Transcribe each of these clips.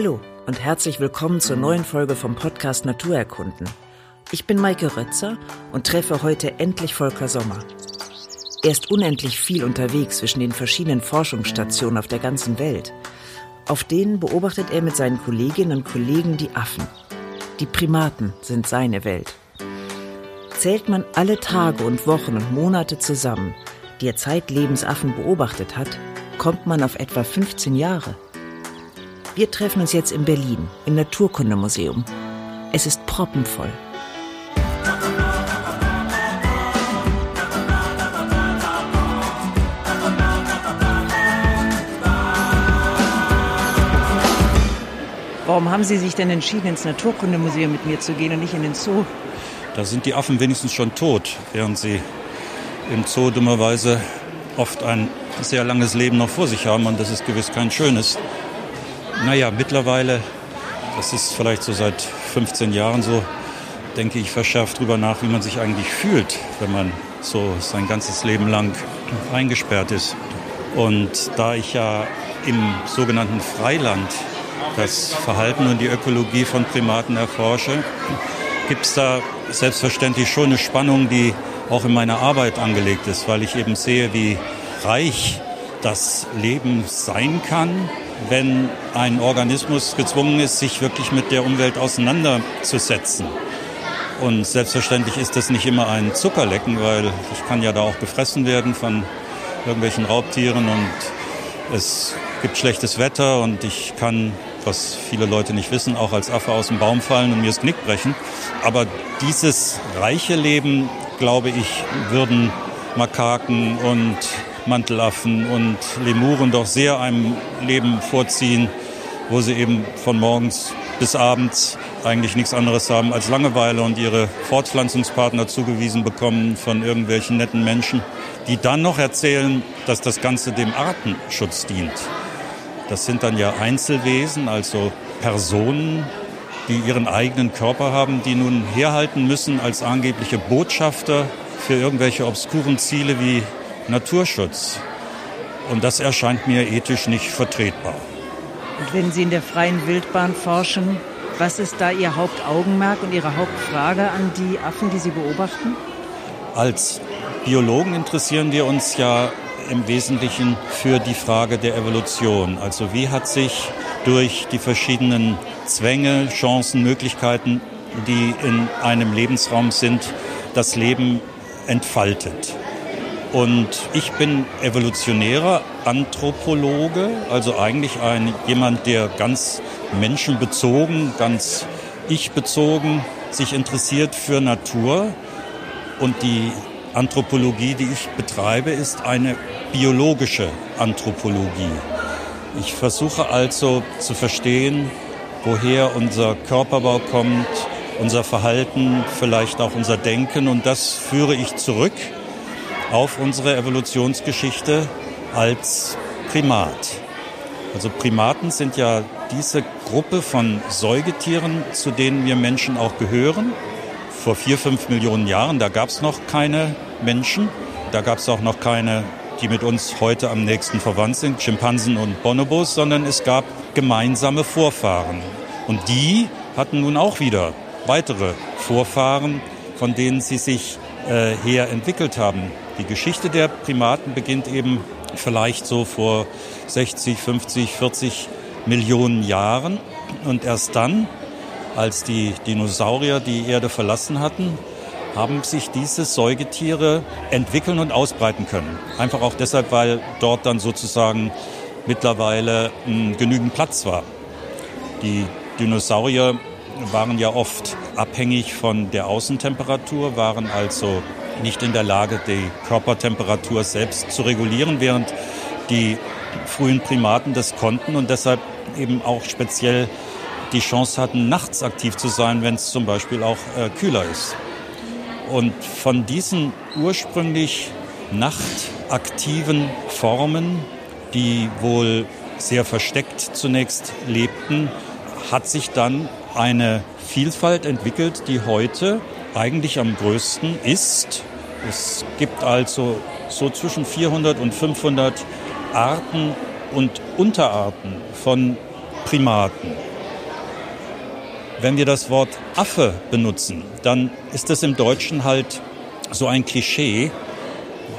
Hallo und herzlich willkommen zur neuen Folge vom Podcast Naturerkunden. Ich bin Maike Rötzer und treffe heute endlich Volker Sommer. Er ist unendlich viel unterwegs zwischen den verschiedenen Forschungsstationen auf der ganzen Welt. Auf denen beobachtet er mit seinen Kolleginnen und Kollegen die Affen. Die Primaten sind seine Welt. Zählt man alle Tage und Wochen und Monate zusammen, die er zeitlebens Affen beobachtet hat, kommt man auf etwa 15 Jahre. Wir treffen uns jetzt in Berlin im Naturkundemuseum. Es ist proppenvoll. Warum haben Sie sich denn entschieden, ins Naturkundemuseum mit mir zu gehen und nicht in den Zoo? Da sind die Affen wenigstens schon tot, während sie im Zoo dummerweise oft ein sehr langes Leben noch vor sich haben und das ist gewiss kein schönes. Naja, mittlerweile, das ist vielleicht so seit 15 Jahren so, denke ich verschärft drüber nach, wie man sich eigentlich fühlt, wenn man so sein ganzes Leben lang eingesperrt ist. Und da ich ja im sogenannten Freiland das Verhalten und die Ökologie von Primaten erforsche, gibt es da selbstverständlich schon eine Spannung, die auch in meiner Arbeit angelegt ist, weil ich eben sehe, wie reich das Leben sein kann, wenn ein Organismus gezwungen ist, sich wirklich mit der Umwelt auseinanderzusetzen. Und selbstverständlich ist das nicht immer ein Zuckerlecken, weil ich kann ja da auch gefressen werden von irgendwelchen Raubtieren und es gibt schlechtes Wetter und ich kann, was viele Leute nicht wissen, auch als Affe aus dem Baum fallen und mir das Knick brechen. Aber dieses reiche Leben, glaube ich, würden Makaken und Mantelaffen und Lemuren doch sehr einem Leben vorziehen, wo sie eben von morgens bis abends eigentlich nichts anderes haben als Langeweile und ihre Fortpflanzungspartner zugewiesen bekommen von irgendwelchen netten Menschen, die dann noch erzählen, dass das Ganze dem Artenschutz dient. Das sind dann ja Einzelwesen, also Personen, die ihren eigenen Körper haben, die nun herhalten müssen als angebliche Botschafter für irgendwelche obskuren Ziele wie Naturschutz. Und das erscheint mir ethisch nicht vertretbar. Und wenn Sie in der freien Wildbahn forschen, was ist da Ihr Hauptaugenmerk und Ihre Hauptfrage an die Affen, die Sie beobachten? Als Biologen interessieren wir uns ja im Wesentlichen für die Frage der Evolution. Also wie hat sich durch die verschiedenen Zwänge, Chancen, Möglichkeiten, die in einem Lebensraum sind, das Leben entfaltet. Und ich bin evolutionärer Anthropologe, also eigentlich ein, jemand, der ganz menschenbezogen, ganz ich-bezogen sich interessiert für Natur. Und die Anthropologie, die ich betreibe, ist eine biologische Anthropologie. Ich versuche also zu verstehen, woher unser Körperbau kommt, unser Verhalten, vielleicht auch unser Denken. Und das führe ich zurück auf unsere Evolutionsgeschichte als Primat. Also Primaten sind ja diese Gruppe von Säugetieren, zu denen wir Menschen auch gehören. Vor vier, fünf Millionen Jahren, da gab es noch keine Menschen, da gab es auch noch keine, die mit uns heute am nächsten verwandt sind, Schimpansen und Bonobos, sondern es gab gemeinsame Vorfahren. Und die hatten nun auch wieder weitere Vorfahren, von denen sie sich äh, her entwickelt haben. Die Geschichte der Primaten beginnt eben vielleicht so vor 60, 50, 40 Millionen Jahren. Und erst dann, als die Dinosaurier die Erde verlassen hatten, haben sich diese Säugetiere entwickeln und ausbreiten können. Einfach auch deshalb, weil dort dann sozusagen mittlerweile hm, genügend Platz war. Die Dinosaurier waren ja oft abhängig von der Außentemperatur, waren also nicht in der Lage, die Körpertemperatur selbst zu regulieren, während die frühen Primaten das konnten und deshalb eben auch speziell die Chance hatten, nachts aktiv zu sein, wenn es zum Beispiel auch äh, kühler ist. Und von diesen ursprünglich nachtaktiven Formen, die wohl sehr versteckt zunächst lebten, hat sich dann eine Vielfalt entwickelt, die heute eigentlich am größten ist. Es gibt also so zwischen 400 und 500 Arten und Unterarten von Primaten. Wenn wir das Wort Affe benutzen, dann ist das im Deutschen halt so ein Klischee,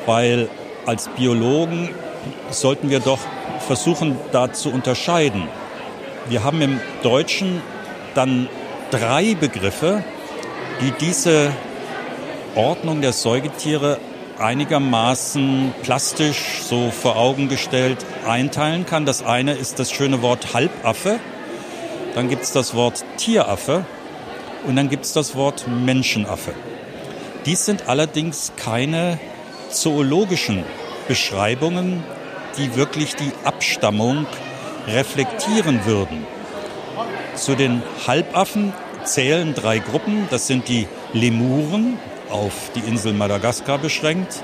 weil als Biologen sollten wir doch versuchen, da zu unterscheiden. Wir haben im Deutschen dann drei Begriffe, die diese Ordnung der Säugetiere einigermaßen plastisch so vor Augen gestellt einteilen kann. Das eine ist das schöne Wort Halbaffe, dann gibt es das Wort Tieraffe und dann gibt es das Wort Menschenaffe. Dies sind allerdings keine zoologischen Beschreibungen, die wirklich die Abstammung reflektieren würden. Zu den Halbaffen zählen drei Gruppen. Das sind die Lemuren, auf die Insel Madagaskar beschränkt.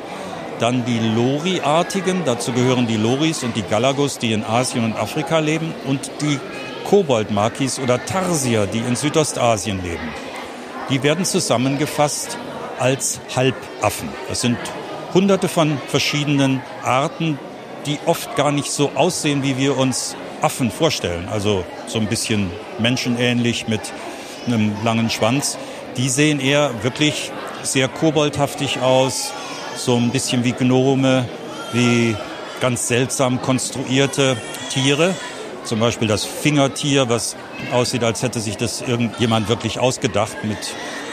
Dann die Lori-artigen, dazu gehören die Loris und die Galagos, die in Asien und Afrika leben. Und die Koboldmakis oder Tarsier, die in Südostasien leben. Die werden zusammengefasst als Halbaffen. Das sind hunderte von verschiedenen Arten, die oft gar nicht so aussehen, wie wir uns Affen vorstellen. Also so ein bisschen menschenähnlich mit einem langen Schwanz. Die sehen eher wirklich sehr koboldhaftig aus, so ein bisschen wie Gnome, wie ganz seltsam konstruierte Tiere. Zum Beispiel das Fingertier, was aussieht, als hätte sich das irgendjemand wirklich ausgedacht mit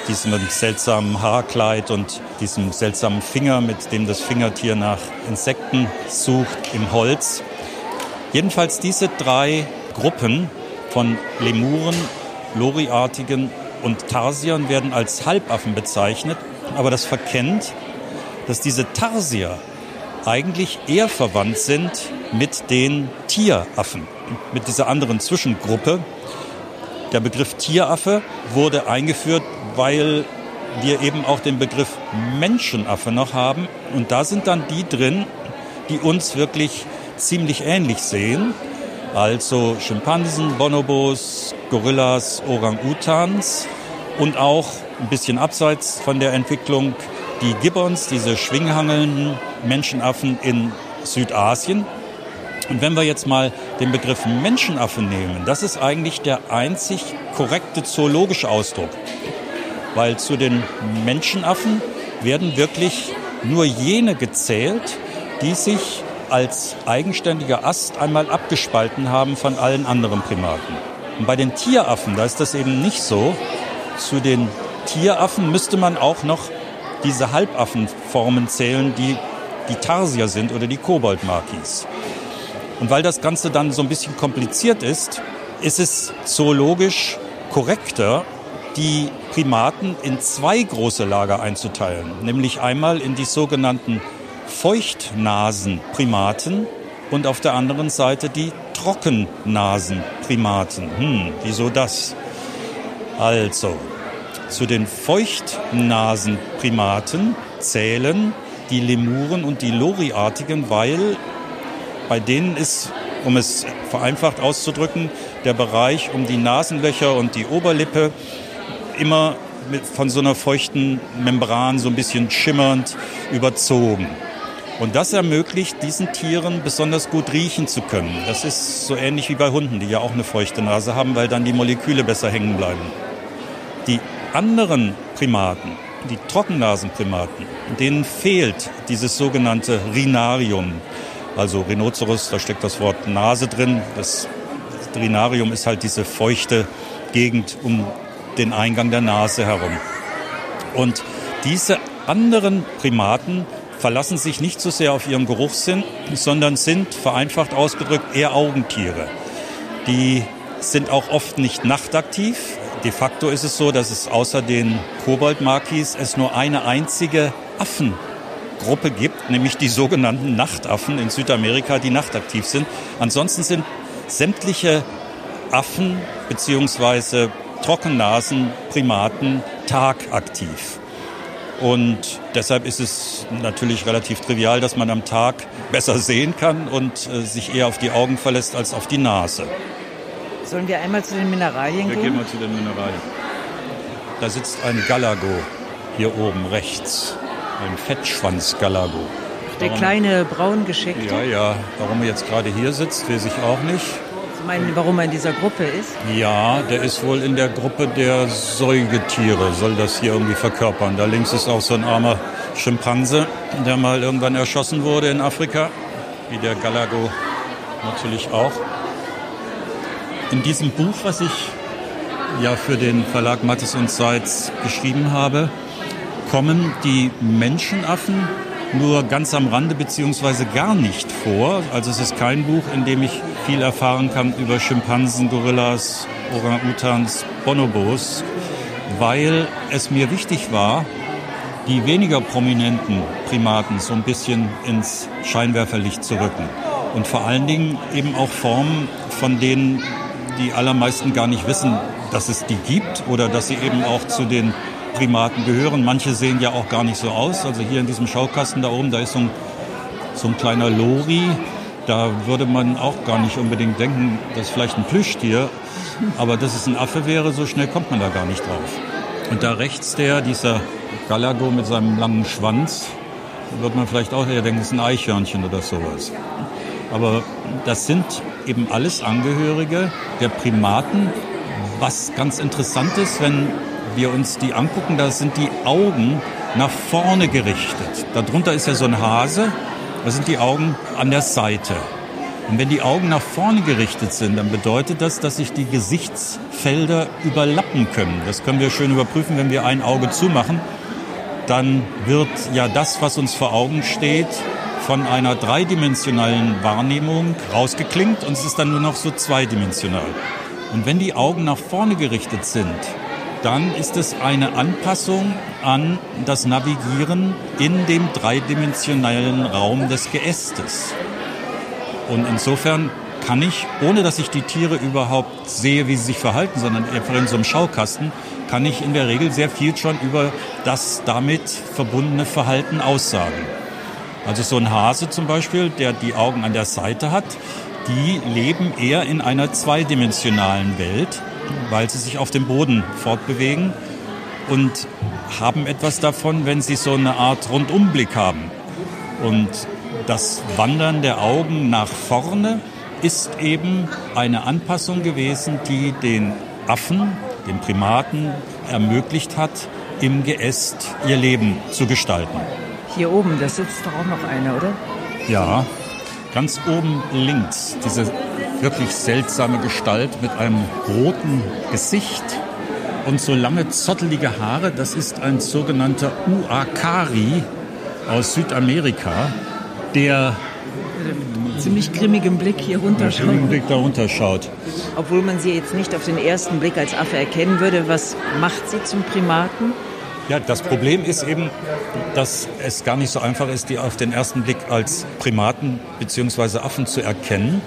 diesem seltsamen Haarkleid und diesem seltsamen Finger, mit dem das Fingertier nach Insekten sucht im Holz. Jedenfalls diese drei Gruppen von Lemuren, Loriartigen und Tarsiern werden als Halbaffen bezeichnet, aber das verkennt, dass diese Tarsier eigentlich eher verwandt sind mit den Tieraffen, mit dieser anderen Zwischengruppe. Der Begriff Tieraffe wurde eingeführt, weil wir eben auch den Begriff Menschenaffe noch haben. Und da sind dann die drin, die uns wirklich ziemlich ähnlich sehen. Also Schimpansen, Bonobos, Gorillas, Orang-Utans und auch ein bisschen abseits von der Entwicklung die Gibbons, diese schwinghangelnden Menschenaffen in Südasien. Und wenn wir jetzt mal den Begriff Menschenaffe nehmen, das ist eigentlich der einzig korrekte zoologische Ausdruck. Weil zu den Menschenaffen werden wirklich nur jene gezählt, die sich als eigenständiger Ast einmal abgespalten haben von allen anderen Primaten. Und bei den Tieraffen, da ist das eben nicht so. Zu den Tieraffen müsste man auch noch diese Halbaffenformen zählen, die die Tarsier sind oder die Koboldmakis. Und weil das Ganze dann so ein bisschen kompliziert ist, ist es zoologisch korrekter, die Primaten in zwei große Lager einzuteilen. Nämlich einmal in die sogenannten Feuchtnasenprimaten und auf der anderen Seite die Trockennasenprimaten. Hm, wieso das? Also, zu den Feuchtnasenprimaten zählen die Lemuren und die Loriartigen, weil bei denen ist, um es vereinfacht auszudrücken, der Bereich um die Nasenlöcher und die Oberlippe immer von so einer feuchten Membran so ein bisschen schimmernd überzogen. Und das ermöglicht diesen Tieren besonders gut riechen zu können. Das ist so ähnlich wie bei Hunden, die ja auch eine feuchte Nase haben, weil dann die Moleküle besser hängen bleiben. Die anderen Primaten, die Trockennasenprimaten, denen fehlt dieses sogenannte Rhinarium. Also Rhinoceros, da steckt das Wort Nase drin. Das Rhinarium ist halt diese feuchte Gegend um den Eingang der Nase herum. Und diese anderen Primaten verlassen sich nicht so sehr auf ihren Geruchssinn, sondern sind vereinfacht ausgedrückt eher Augentiere. Die sind auch oft nicht nachtaktiv, De facto ist es so, dass es außer den Koboldmakis es nur eine einzige Affengruppe gibt, nämlich die sogenannten Nachtaffen in Südamerika, die nachtaktiv sind. Ansonsten sind sämtliche Affen bzw. Trockennasenprimaten tagaktiv. Und deshalb ist es natürlich relativ trivial, dass man am Tag besser sehen kann und äh, sich eher auf die Augen verlässt als auf die Nase. Sollen wir einmal zu den Mineralien wir gehen? Wir gehen mal zu den Mineralien. Da sitzt ein Galago hier oben rechts. Ein Fettschwanz-Galago. Der kleine braun gescheckte? Ja, ja. Warum er jetzt gerade hier sitzt, weiß ich auch nicht. Meinen, warum er in dieser Gruppe ist? Ja, der ist wohl in der Gruppe der Säugetiere, soll das hier irgendwie verkörpern. Da links ist auch so ein armer Schimpanse, der mal irgendwann erschossen wurde in Afrika, wie der Galago natürlich auch. In diesem Buch, was ich ja für den Verlag Mattes und Seitz geschrieben habe, kommen die Menschenaffen nur ganz am Rande beziehungsweise gar nicht vor. Also es ist kein Buch, in dem ich viel erfahren kann über Schimpansen, Gorillas, Orang-Utans, Bonobos, weil es mir wichtig war, die weniger prominenten Primaten so ein bisschen ins Scheinwerferlicht zu rücken. Und vor allen Dingen eben auch Formen, von denen die allermeisten gar nicht wissen, dass es die gibt oder dass sie eben auch zu den Primaten gehören. Manche sehen ja auch gar nicht so aus. Also hier in diesem Schaukasten da oben, da ist so ein, so ein kleiner Lori. Da würde man auch gar nicht unbedingt denken, das ist vielleicht ein Plüschtier. Aber dass es ein Affe wäre, so schnell kommt man da gar nicht drauf. Und da rechts der, dieser Galago mit seinem langen Schwanz, wird man vielleicht auch eher denken, das ist ein Eichhörnchen oder sowas. Aber das sind eben alles Angehörige der Primaten. Was ganz interessant ist, wenn wir uns die angucken, da sind die Augen nach vorne gerichtet. Darunter ist ja so ein Hase, da sind die Augen an der Seite. Und wenn die Augen nach vorne gerichtet sind, dann bedeutet das, dass sich die Gesichtsfelder überlappen können. Das können wir schön überprüfen, wenn wir ein Auge zumachen. Dann wird ja das, was uns vor Augen steht, von einer dreidimensionalen Wahrnehmung rausgeklingt und es ist dann nur noch so zweidimensional. Und wenn die Augen nach vorne gerichtet sind, dann ist es eine Anpassung an das Navigieren in dem dreidimensionalen Raum des Geästes. Und insofern kann ich, ohne dass ich die Tiere überhaupt sehe, wie sie sich verhalten, sondern einfach in so einem Schaukasten, kann ich in der Regel sehr viel schon über das damit verbundene Verhalten aussagen. Also so ein Hase zum Beispiel, der die Augen an der Seite hat, die leben eher in einer zweidimensionalen Welt weil sie sich auf dem Boden fortbewegen und haben etwas davon, wenn sie so eine Art Rundumblick haben. Und das Wandern der Augen nach vorne ist eben eine Anpassung gewesen, die den Affen, den Primaten ermöglicht hat, im Geäst ihr Leben zu gestalten. Hier oben, da sitzt doch auch noch einer, oder? Ja, ganz oben links, diese wirklich seltsame Gestalt mit einem roten Gesicht und so lange zottelige Haare. Das ist ein sogenannter Uakari aus Südamerika, der ziemlich grimmigem Blick hier runterschaut. Grimmigen Blick da runterschaut. Obwohl man sie jetzt nicht auf den ersten Blick als Affe erkennen würde. Was macht sie zum Primaten? Ja, das Problem ist eben, dass es gar nicht so einfach ist, die auf den ersten Blick als Primaten bzw. Affen zu erkennen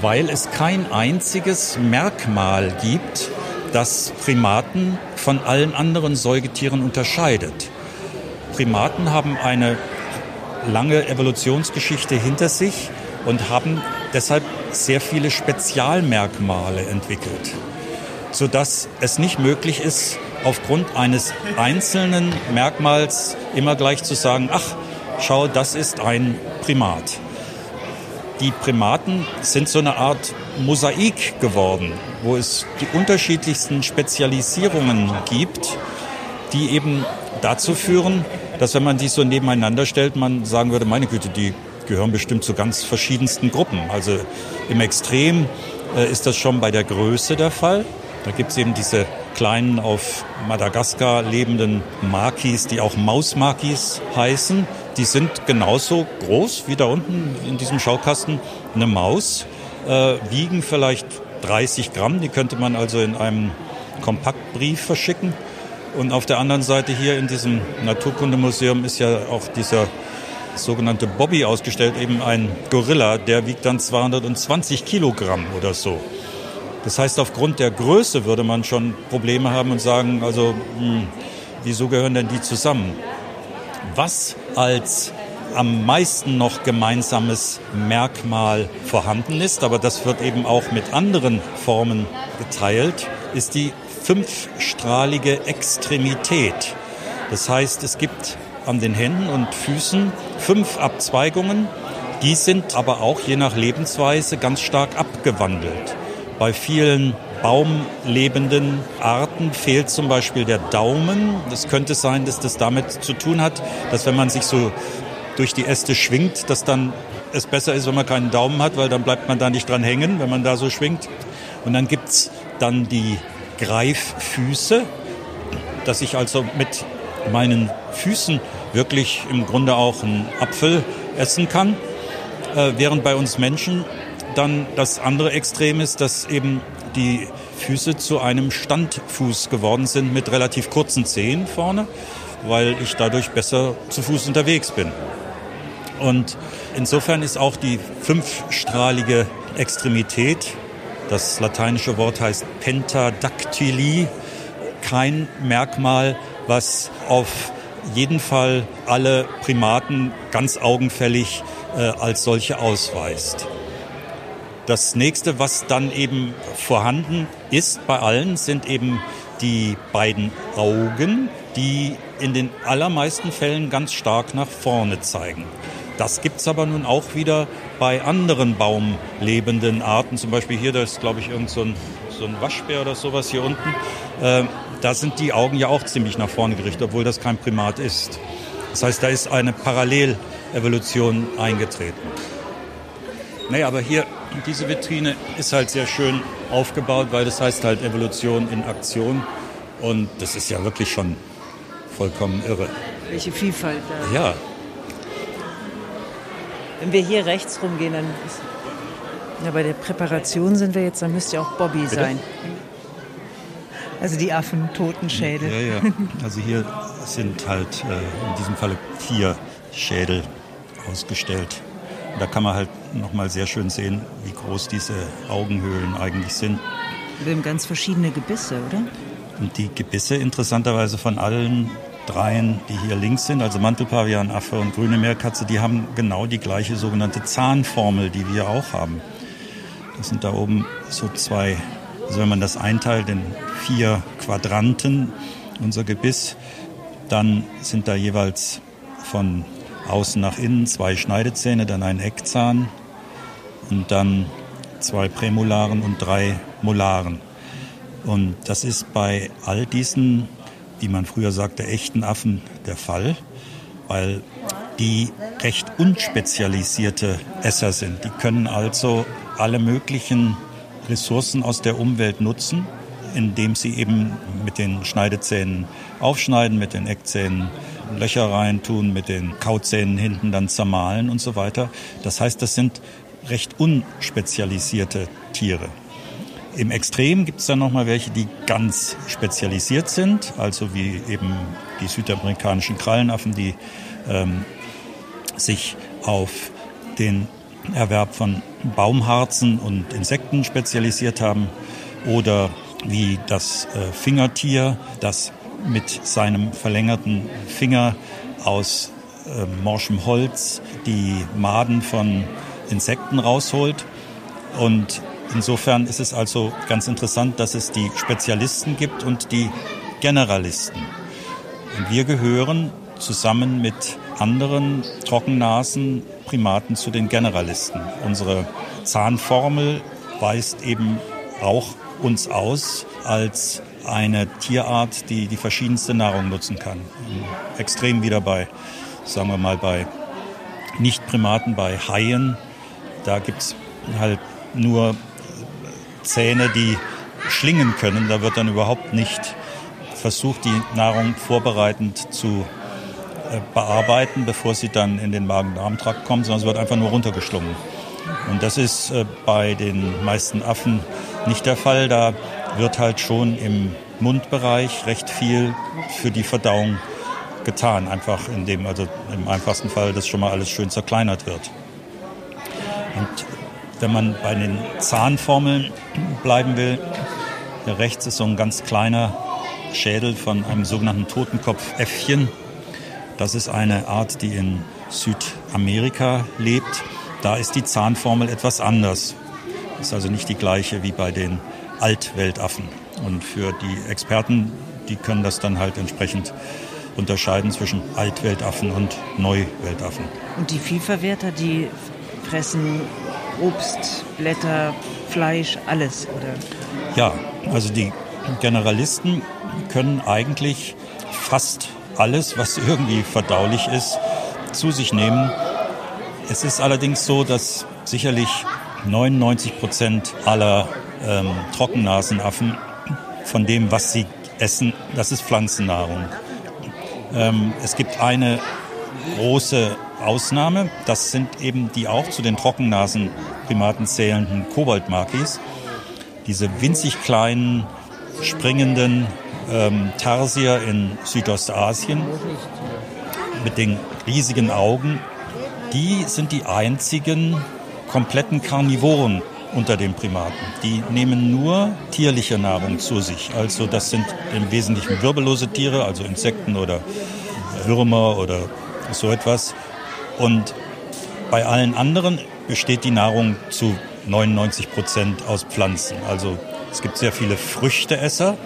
weil es kein einziges Merkmal gibt, das Primaten von allen anderen Säugetieren unterscheidet. Primaten haben eine lange Evolutionsgeschichte hinter sich und haben deshalb sehr viele Spezialmerkmale entwickelt, sodass es nicht möglich ist, aufgrund eines einzelnen Merkmals immer gleich zu sagen, ach, schau, das ist ein Primat die Primaten sind so eine Art Mosaik geworden, wo es die unterschiedlichsten Spezialisierungen gibt, die eben dazu führen, dass wenn man die so nebeneinander stellt, man sagen würde, meine Güte, die gehören bestimmt zu ganz verschiedensten Gruppen. Also im Extrem äh, ist das schon bei der Größe der Fall. Da gibt es eben diese kleinen auf Madagaskar lebenden Makis, die auch Mausmakis heißen die sind genauso groß wie da unten in diesem Schaukasten eine Maus, äh, wiegen vielleicht 30 Gramm, die könnte man also in einem Kompaktbrief verschicken. Und auf der anderen Seite hier in diesem Naturkundemuseum ist ja auch dieser sogenannte Bobby ausgestellt, eben ein Gorilla, der wiegt dann 220 Kilogramm oder so. Das heißt, aufgrund der Größe würde man schon Probleme haben und sagen, also mh, hm, wieso gehören denn die zusammen? was als am meisten noch gemeinsames Merkmal vorhanden ist, aber das wird eben auch mit anderen Formen geteilt, ist die fünfstrahlige Extremität. Das heißt, es gibt an den Händen und Füßen fünf Abzweigungen, Die sind aber auch je nach Lebensweise ganz stark abgewandelt. Bei vielen baumlebenden Arten fehlt zum Beispiel der Daumen. Das könnte sein, dass das damit zu tun hat, dass wenn man sich so durch die Äste schwingt, dass dann es besser ist, wenn man keinen Daumen hat, weil dann bleibt man da nicht dran hängen, wenn man da so schwingt. Und dann gibt's dann die Greiffüße, dass ich also mit meinen Füßen wirklich im Grunde auch einen Apfel essen kann, äh, während bei uns Menschen dann das andere Extrem ist, dass eben die Füße zu einem Standfuß geworden sind mit relativ kurzen Zehen vorne, weil ich dadurch besser zu Fuß unterwegs bin. Und insofern ist auch die fünfstrahlige Extremität, das lateinische Wort heißt Pentadactyli, kein Merkmal, was auf jeden Fall alle Primaten ganz augenfällig äh, als solche ausweist. Das nächste, was dann eben vorhanden ist bei allen, sind eben die beiden Augen, die in den allermeisten Fällen ganz stark nach vorne zeigen. Das gibt's aber nun auch wieder bei anderen baumlebenden Arten. Zum Beispiel hier, da ist, glaube ich, irgend so ein, so ein Waschbär oder sowas hier unten. Äh, da sind die Augen ja auch ziemlich nach vorne gerichtet, obwohl das kein Primat ist. Das heißt, da ist eine Parallelevolution eingetreten. Naja, aber hier, diese Vitrine ist halt sehr schön aufgebaut, weil das heißt halt Evolution in Aktion. Und das ist ja wirklich schon vollkommen irre. Welche Vielfalt da. Ja. Wenn wir hier rechts rumgehen, dann ist, ja, bei der Präparation sind wir jetzt, dann müsste ja auch Bobby Bitte? sein. Also die Affen, Totenschädel. Ja, ja. Also hier sind halt äh, in diesem Falle vier Schädel ausgestellt. Da kann man halt nochmal sehr schön sehen, wie groß diese Augenhöhlen eigentlich sind. Wir haben ganz verschiedene Gebisse, oder? Und die Gebisse interessanterweise von allen dreien, die hier links sind, also Mantelpavian, Affe und grüne Meerkatze, die haben genau die gleiche sogenannte Zahnformel, die wir auch haben. Das sind da oben so zwei also wenn man das einteilt in vier Quadranten, unser Gebiss, dann sind da jeweils von außen nach innen zwei Schneidezähne, dann ein Eckzahn und dann zwei Prämolaren und drei Molaren. Und das ist bei all diesen, wie man früher sagte, echten Affen der Fall, weil die recht unspezialisierte Esser sind. Die können also alle möglichen Ressourcen aus der Umwelt nutzen, indem sie eben mit den Schneidezähnen aufschneiden, mit den Eckzähnen Löcher reintun, mit den Kauzähnen hinten dann zermahlen und so weiter. Das heißt, das sind recht unspezialisierte Tiere. Im Extrem gibt es dann nochmal welche, die ganz spezialisiert sind, also wie eben die südamerikanischen Krallenaffen, die ähm, sich auf den Erwerb von Baumharzen und Insekten spezialisiert haben oder wie das äh, Fingertier, das mit seinem verlängerten Finger aus äh, morschem Holz die Maden von Insekten rausholt. Und insofern ist es also ganz interessant, dass es die Spezialisten gibt und die Generalisten. Und wir gehören zusammen mit anderen Trockennasen Primaten zu den Generalisten. Unsere Zahnformel weist eben auch uns aus als eine Tierart, die die verschiedenste Nahrung nutzen kann. Extrem wieder bei, sagen wir mal, bei Nicht-Primaten, bei Haien. Da gibt es halt nur Zähne, die schlingen können. Da wird dann überhaupt nicht versucht, die Nahrung vorbereitend zu äh, bearbeiten, bevor sie dann in den Magen-Darm-Trakt kommt, sondern es wird einfach nur runtergeschlungen. Und das ist äh, bei den meisten Affen nicht der Fall. Da wird halt schon im Mundbereich recht viel für die Verdauung getan, einfach indem also im einfachsten Fall das schon mal alles schön zerkleinert wird. Und wenn man bei den Zahnformeln bleiben will, hier rechts ist so ein ganz kleiner Schädel von einem sogenannten Totenkopfäffchen. Das ist eine Art, die in Südamerika lebt. Da ist die Zahnformel etwas anders. Ist also nicht die gleiche wie bei den Altweltaffen. Und für die Experten, die können das dann halt entsprechend unterscheiden zwischen Altweltaffen und Neuweltaffen. Und die Vielverwerter, die fressen Obst, Blätter, Fleisch, alles, oder? Ja, also die Generalisten können eigentlich fast alles, was irgendwie verdaulich ist, zu sich nehmen. Es ist allerdings so, dass sicherlich 99 Prozent aller ähm, Trockennasenaffen von dem, was sie essen, das ist Pflanzennahrung. Ähm, es gibt eine große Ausnahme, das sind eben die auch zu den Trockennasenprimaten zählenden Koboldmakis. Diese winzig kleinen, springenden ähm, Tarsier in Südostasien mit den riesigen Augen, die sind die einzigen kompletten Karnivoren unter den Primaten. Die nehmen nur tierliche Nahrung zu sich. Also das sind im Wesentlichen wirbellose Tiere, also Insekten oder Würmer oder so etwas. Und bei allen anderen besteht die Nahrung zu 99 Prozent aus Pflanzen. Also es gibt sehr viele Früchteesser,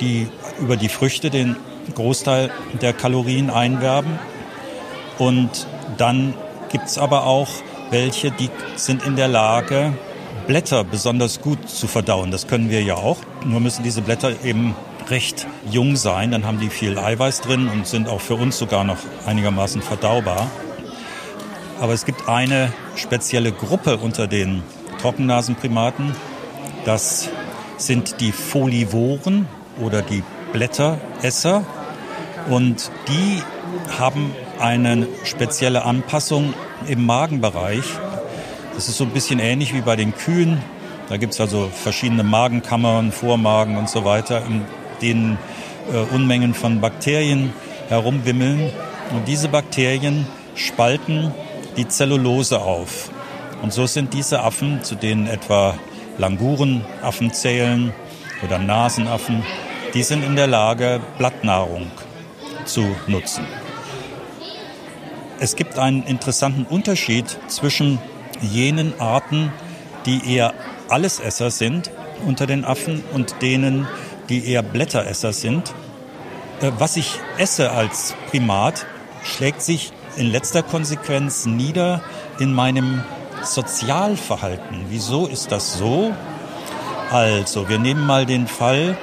die über die Früchte den Großteil der Kalorien einwerben. Und dann gibt es aber auch welche, die sind in der Lage, Blätter besonders gut zu verdauen. Das können wir ja auch. Nur müssen diese Blätter eben recht jung sein. Dann haben die viel Eiweiß drin und sind auch für uns sogar noch einigermaßen verdaubar. Aber es gibt eine spezielle Gruppe unter den Trockennasenprimaten. Das sind die Folivoren oder die Blätteresser. Und die haben eine spezielle Anpassung im Magenbereich. Das ist so ein bisschen ähnlich wie bei den Kühen. Da gibt es also verschiedene Magenkammern, Vormagen und so weiter, in denen äh, Unmengen von Bakterien herumwimmeln. Und diese Bakterien spalten die Zellulose auf. Und so sind diese Affen, zu denen etwa Langurenaffen zählen oder Nasenaffen, die sind in der Lage, Blattnahrung zu nutzen. Es gibt einen interessanten Unterschied zwischen jenen Arten, die eher Allesesser sind unter den Affen und denen, die eher Blätteresser sind. Äh, was ich esse als Primat, schlägt sich in letzter Konsequenz nieder in meinem Sozialverhalten. Wieso ist das so? Also, wir nehmen mal den Fall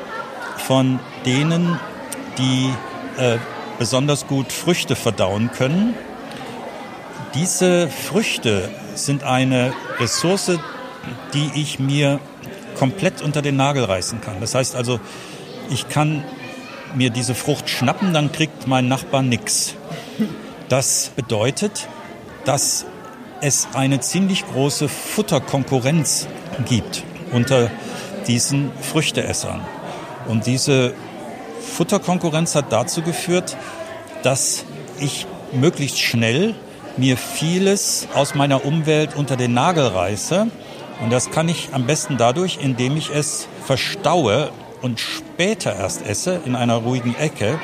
von denen, die äh, besonders gut Früchte verdauen können. Diese Früchte sind eine Ressource, die ich mir komplett unter den Nagel reißen kann. Das heißt also, ich kann mir diese Frucht schnappen, dann kriegt mein Nachbar nichts. Das bedeutet, dass es eine ziemlich große Futterkonkurrenz gibt unter diesen Früchteessern. Und diese Futterkonkurrenz hat dazu geführt, dass ich möglichst schnell mir vieles aus meiner Umwelt unter den Nagel reiße. Und das kann ich am besten dadurch, indem ich es verstaue und später erst esse in einer ruhigen Ecke.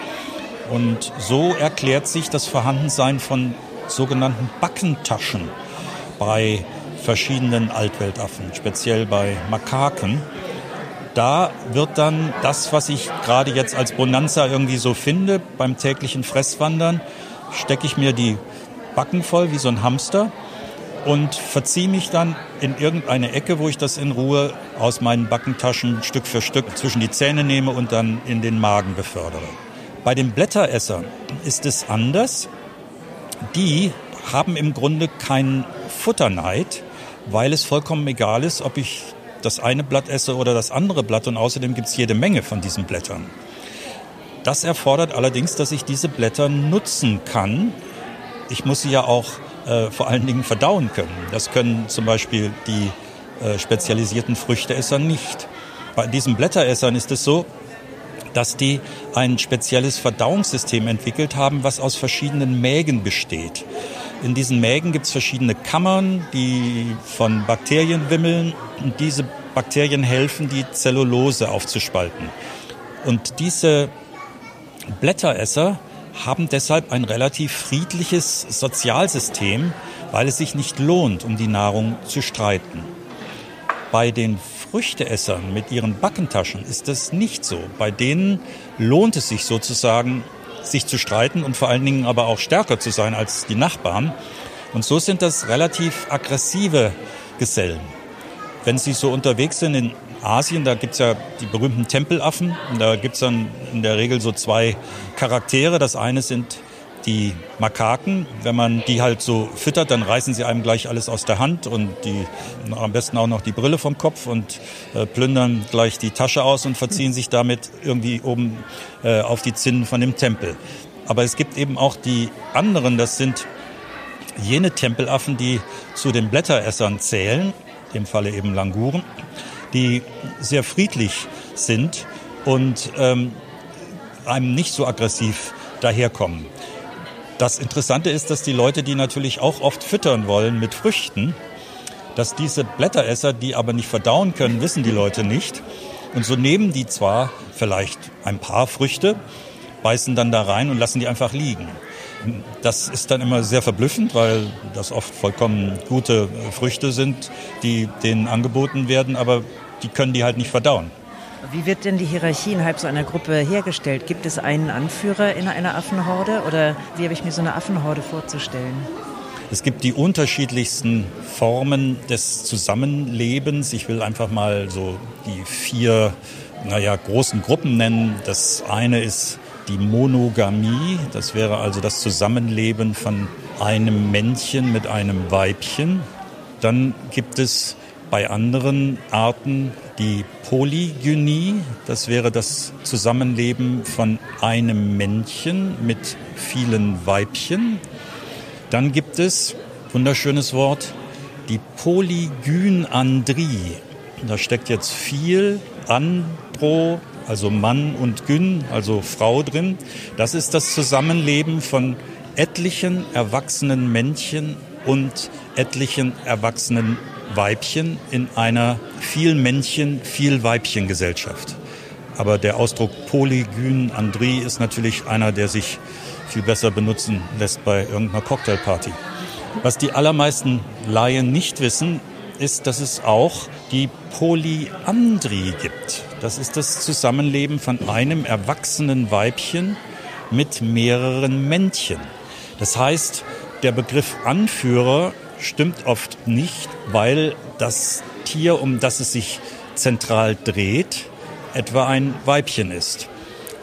Und so erklärt sich das Vorhandensein von sogenannten Backentaschen bei verschiedenen Altweltaffen, speziell bei Makaken. Da wird dann das, was ich gerade jetzt als Bonanza irgendwie so finde, beim täglichen Fresswandern, stecke ich mir die Backen voll wie so ein Hamster und verziehe mich dann in irgendeine Ecke, wo ich das in Ruhe aus meinen Backentaschen Stück für Stück zwischen die Zähne nehme und dann in den Magen befördere. Bei den Blätteressern ist es anders. Die haben im Grunde keinen Futterneid, weil es vollkommen egal ist, ob ich das eine Blatt esse oder das andere Blatt und außerdem gibt es jede Menge von diesen Blättern. Das erfordert allerdings, dass ich diese Blätter nutzen kann ich muss sie ja auch äh, vor allen Dingen verdauen können. Das können zum Beispiel die äh, spezialisierten Früchteesser nicht. Bei diesen Blätteressern ist es so, dass die ein spezielles Verdauungssystem entwickelt haben, was aus verschiedenen Mägen besteht. In diesen Mägen gibt es verschiedene Kammern, die von Bakterien wimmeln und diese Bakterien helfen, die Zellulose aufzuspalten. Und diese Blätteresser haben deshalb ein relativ friedliches Sozialsystem, weil es sich nicht lohnt, um die Nahrung zu streiten. Bei den Früchteessern mit ihren Backentaschen ist das nicht so. Bei denen lohnt es sich sozusagen, sich zu streiten und vor allen Dingen aber auch stärker zu sein als die Nachbarn, Und so sind das relativ aggressive Gesellen. Wenn sie so unterwegs sind in Asien, da gibt's ja die berühmten Tempelaffen. Und da gibt's dann in der Regel so zwei Charaktere. Das eine sind die Makaken, wenn man die halt so füttert, dann reißen sie einem gleich alles aus der Hand und die am besten auch noch die Brille vom Kopf und äh, plündern gleich die Tasche aus und verziehen sich damit irgendwie oben äh, auf die Zinnen von dem Tempel. Aber es gibt eben auch die anderen, das sind jene Tempelaffen, die zu den Blätteressern zählen, im Falle eben Languren, die sehr friedlich sind und ähm, einem nicht so aggressiv daherkommen. Das Interessante ist, dass die Leute, die natürlich auch oft füttern wollen mit Früchten, dass diese Blätteresser, die aber nicht verdauen können, wissen die Leute nicht. Und so nehmen die zwar vielleicht ein paar Früchte, beißen dann da rein und lassen die einfach liegen. Das ist dann immer sehr verblüffend, weil das oft vollkommen gute Früchte sind, die denen angeboten werden, aber die können die halt nicht verdauen. Wie wird denn die Hierarchie innerhalb so einer Gruppe hergestellt? Gibt es einen Anführer in einer Affenhorde oder wie habe ich mir so eine Affenhorde vorzustellen? Es gibt die unterschiedlichsten Formen des Zusammenlebens. Ich will einfach mal so die vier, naja, großen Gruppen nennen. Das eine ist die Monogamie. Das wäre also das Zusammenleben von einem Männchen mit einem Weibchen. Dann gibt es bei anderen Arten die Polygynie, das wäre das Zusammenleben von einem Männchen mit vielen Weibchen. Dann gibt es, wunderschönes Wort, die Polygynandrie. Da steckt jetzt viel Andro, also Mann und Gyn, also Frau drin. Das ist das Zusammenleben von etlichen erwachsenen Männchen und etlichen erwachsenen Weibchen in einer viel Männchen, viel Weibchen Gesellschaft. Aber der Ausdruck Polygyn Andri ist natürlich einer, der sich viel besser benutzen lässt bei irgendeiner Cocktailparty. Was die allermeisten Laien nicht wissen, ist, dass es auch die Polyandrie gibt. Das ist das Zusammenleben von einem erwachsenen Weibchen mit mehreren Männchen. Das heißt, der Begriff Anführer stimmt oft nicht, weil das Tier, um das es sich zentral dreht, etwa ein Weibchen ist.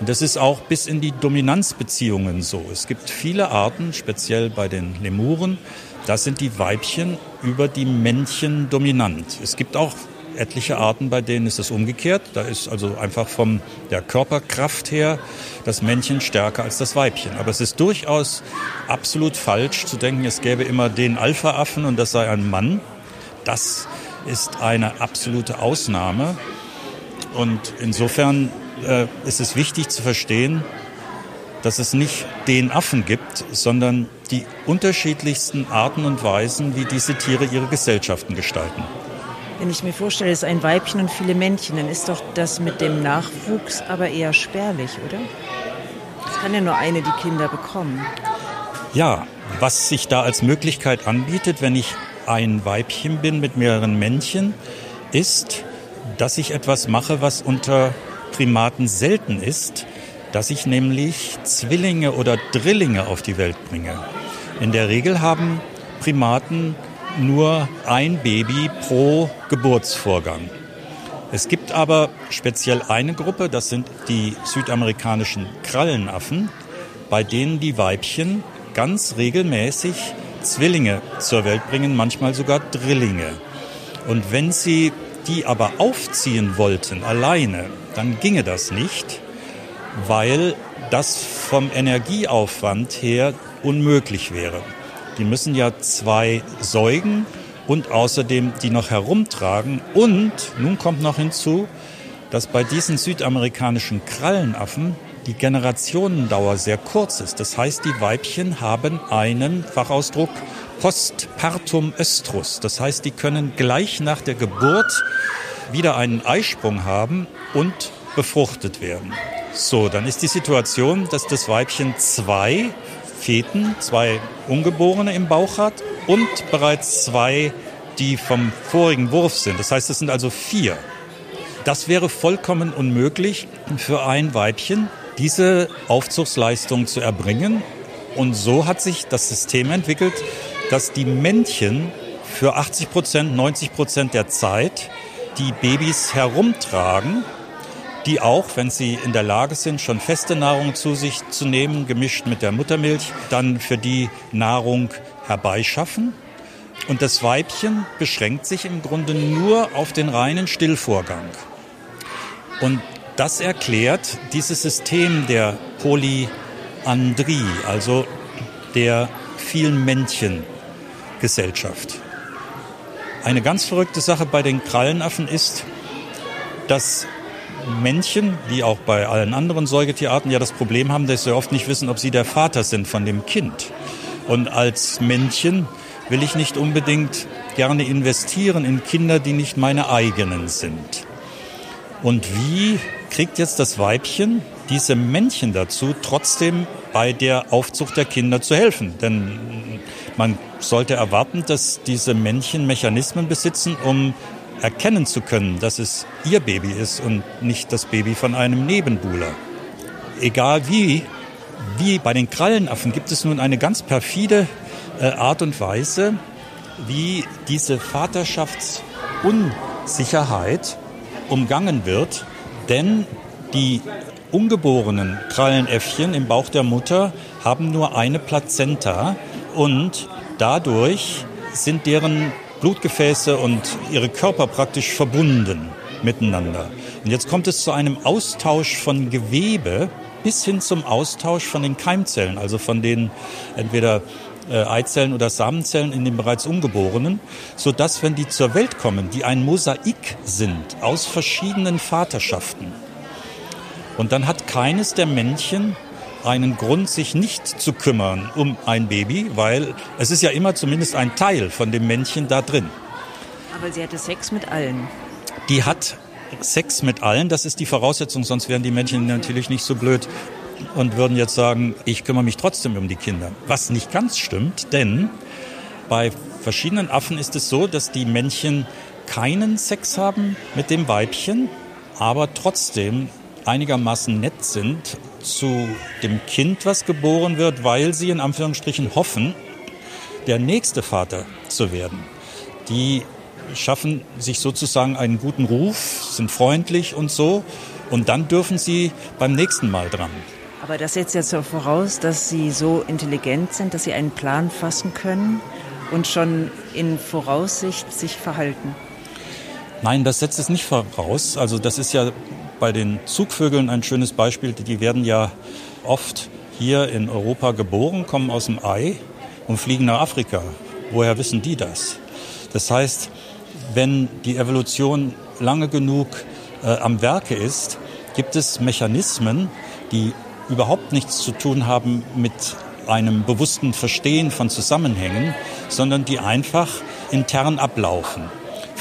Und das ist auch bis in die Dominanzbeziehungen so. Es gibt viele Arten, speziell bei den Lemuren, da sind die Weibchen über die Männchen dominant. Es gibt auch etliche Arten, bei denen ist es umgekehrt. Da ist also einfach von der Körperkraft her das Männchen stärker als das Weibchen. Aber es ist durchaus absolut falsch zu denken, es gäbe immer den Alpha-Affen und das sei ein Mann. Das ist eine absolute Ausnahme. Und insofern äh, ist es wichtig zu verstehen, dass es nicht den Affen gibt, sondern die unterschiedlichsten Arten und Weisen, wie diese Tiere ihre Gesellschaften gestalten. Wenn ich mir vorstelle, es ist ein Weibchen und viele Männchen, dann ist doch das mit dem Nachwuchs aber eher spärlich, oder? Es kann ja nur eine die Kinder bekommen. Ja, was sich da als Möglichkeit anbietet, wenn ich ein Weibchen bin mit mehreren Männchen, ist, dass ich etwas mache, was unter Primaten selten ist, dass ich nämlich Zwillinge oder Drillinge auf die Welt bringe. In der Regel haben Primaten nur ein Baby pro Geburtsvorgang. Es gibt aber speziell eine Gruppe, das sind die südamerikanischen Krallenaffen, bei denen die Weibchen ganz regelmäßig Zwillinge zur Welt bringen, manchmal sogar Drillinge. Und wenn sie die aber aufziehen wollten alleine, dann ginge das nicht, weil das vom Energieaufwand her unmöglich wäre. Die müssen ja zwei säugen und außerdem die noch herumtragen. Und nun kommt noch hinzu, dass bei diesen südamerikanischen Krallenaffen die Generationendauer sehr kurz ist. Das heißt, die Weibchen haben einen Fachausdruck Postpartum Östrus. Das heißt, die können gleich nach der Geburt wieder einen Eisprung haben und befruchtet werden. So, dann ist die Situation, dass das Weibchen zwei Feten, zwei Ungeborene im Bauch hat und bereits zwei, die vom vorigen Wurf sind. Das heißt, es sind also vier. Das wäre vollkommen unmöglich für ein Weibchen, diese Aufzugsleistung zu erbringen. Und so hat sich das System entwickelt, dass die Männchen für 80 Prozent, 90 Prozent der Zeit die Babys herumtragen, die auch, wenn sie in der Lage sind, schon feste Nahrung zu sich zu nehmen, gemischt mit der Muttermilch, dann für die Nahrung herbeischaffen. Und das Weibchen beschränkt sich im Grunde nur auf den reinen Stillvorgang. Und das erklärt dieses System der Polyandrie, also der vielen Männchen-Gesellschaft. Eine ganz verrückte Sache bei den Krallenaffen ist, dass Männchen, wie auch bei allen anderen Säugetierarten, ja das Problem haben, dass sie oft nicht wissen, ob sie der Vater sind von dem Kind. Und als Männchen will ich nicht unbedingt gerne investieren in Kinder, die nicht meine eigenen sind. Und wie kriegt jetzt das Weibchen diese Männchen dazu, trotzdem bei der Aufzucht der Kinder zu helfen? Denn man sollte erwarten, dass diese Männchen Mechanismen besitzen, um erkennen zu können, dass es ihr Baby ist und nicht das Baby von einem Nebenbuhler. Egal wie, wie bei den Krallenaffen gibt es nun eine ganz perfide äh, Art und Weise, wie diese Vaterschaftsunsicherheit umgangen wird, denn die ungeborenen Krallenäffchen im Bauch der Mutter haben nur eine Plazenta und dadurch sind deren Blutgefäße und ihre Körper praktisch verbunden miteinander. Und jetzt kommt es zu einem Austausch von Gewebe bis hin zum Austausch von den Keimzellen, also von den entweder äh, Eizellen oder Samenzellen in den bereits Ungeborenen, so dass wenn die zur Welt kommen, die ein Mosaik sind aus verschiedenen Vaterschaften. Und dann hat keines der Männchen einen Grund, sich nicht zu kümmern um ein Baby, weil es ist ja immer zumindest ein Teil von dem Männchen da drin. Aber sie hatte Sex mit allen. Die hat Sex mit allen, das ist die Voraussetzung, sonst wären die Männchen natürlich nicht so blöd und würden jetzt sagen, ich kümmere mich trotzdem um die Kinder. Was nicht ganz stimmt, denn bei verschiedenen Affen ist es so, dass die Männchen keinen Sex haben mit dem Weibchen, aber trotzdem einigermaßen nett sind zu dem Kind, was geboren wird, weil sie in Anführungsstrichen hoffen, der nächste Vater zu werden. Die schaffen sich sozusagen einen guten Ruf, sind freundlich und so. Und dann dürfen sie beim nächsten Mal dran. Aber das setzt jetzt so voraus, dass sie so intelligent sind, dass sie einen Plan fassen können und schon in Voraussicht sich verhalten. Nein, das setzt es nicht voraus. Also das ist ja bei den Zugvögeln ein schönes Beispiel. Die werden ja oft hier in Europa geboren, kommen aus dem Ei und fliegen nach Afrika. Woher wissen die das? Das heißt, wenn die Evolution lange genug äh, am Werke ist, gibt es Mechanismen, die überhaupt nichts zu tun haben mit einem bewussten Verstehen von Zusammenhängen, sondern die einfach intern ablaufen.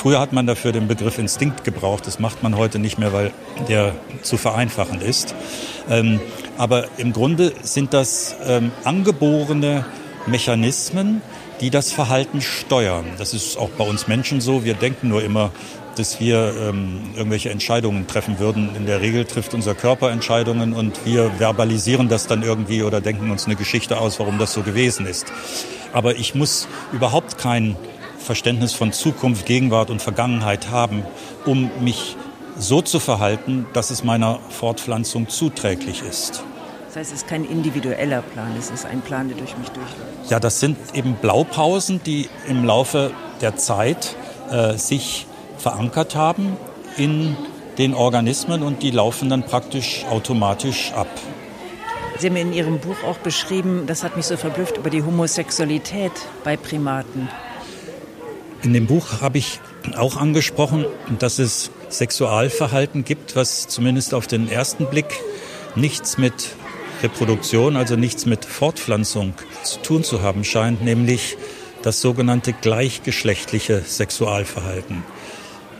Früher hat man dafür den Begriff Instinkt gebraucht. Das macht man heute nicht mehr, weil der zu vereinfachend ist. Ähm, aber im Grunde sind das ähm, angeborene Mechanismen, die das Verhalten steuern. Das ist auch bei uns Menschen so. Wir denken nur immer, dass wir ähm, irgendwelche Entscheidungen treffen würden. In der Regel trifft unser Körper Entscheidungen und wir verbalisieren das dann irgendwie oder denken uns eine Geschichte aus, warum das so gewesen ist. Aber ich muss überhaupt kein Verständnis von Zukunft, Gegenwart und Vergangenheit haben, um mich so zu verhalten, dass es meiner Fortpflanzung zuträglich ist. Das heißt, es ist kein individueller Plan, es ist ein Plan, der durch mich durchläuft. Ja, das sind eben Blaupausen, die im Laufe der Zeit äh, sich verankert haben in den Organismen und die laufen dann praktisch automatisch ab. Sie haben in Ihrem Buch auch beschrieben, das hat mich so verblüfft, über die Homosexualität bei Primaten. In dem Buch habe ich auch angesprochen, dass es Sexualverhalten gibt, was zumindest auf den ersten Blick nichts mit Reproduktion, also nichts mit Fortpflanzung zu tun zu haben scheint, nämlich das sogenannte gleichgeschlechtliche Sexualverhalten.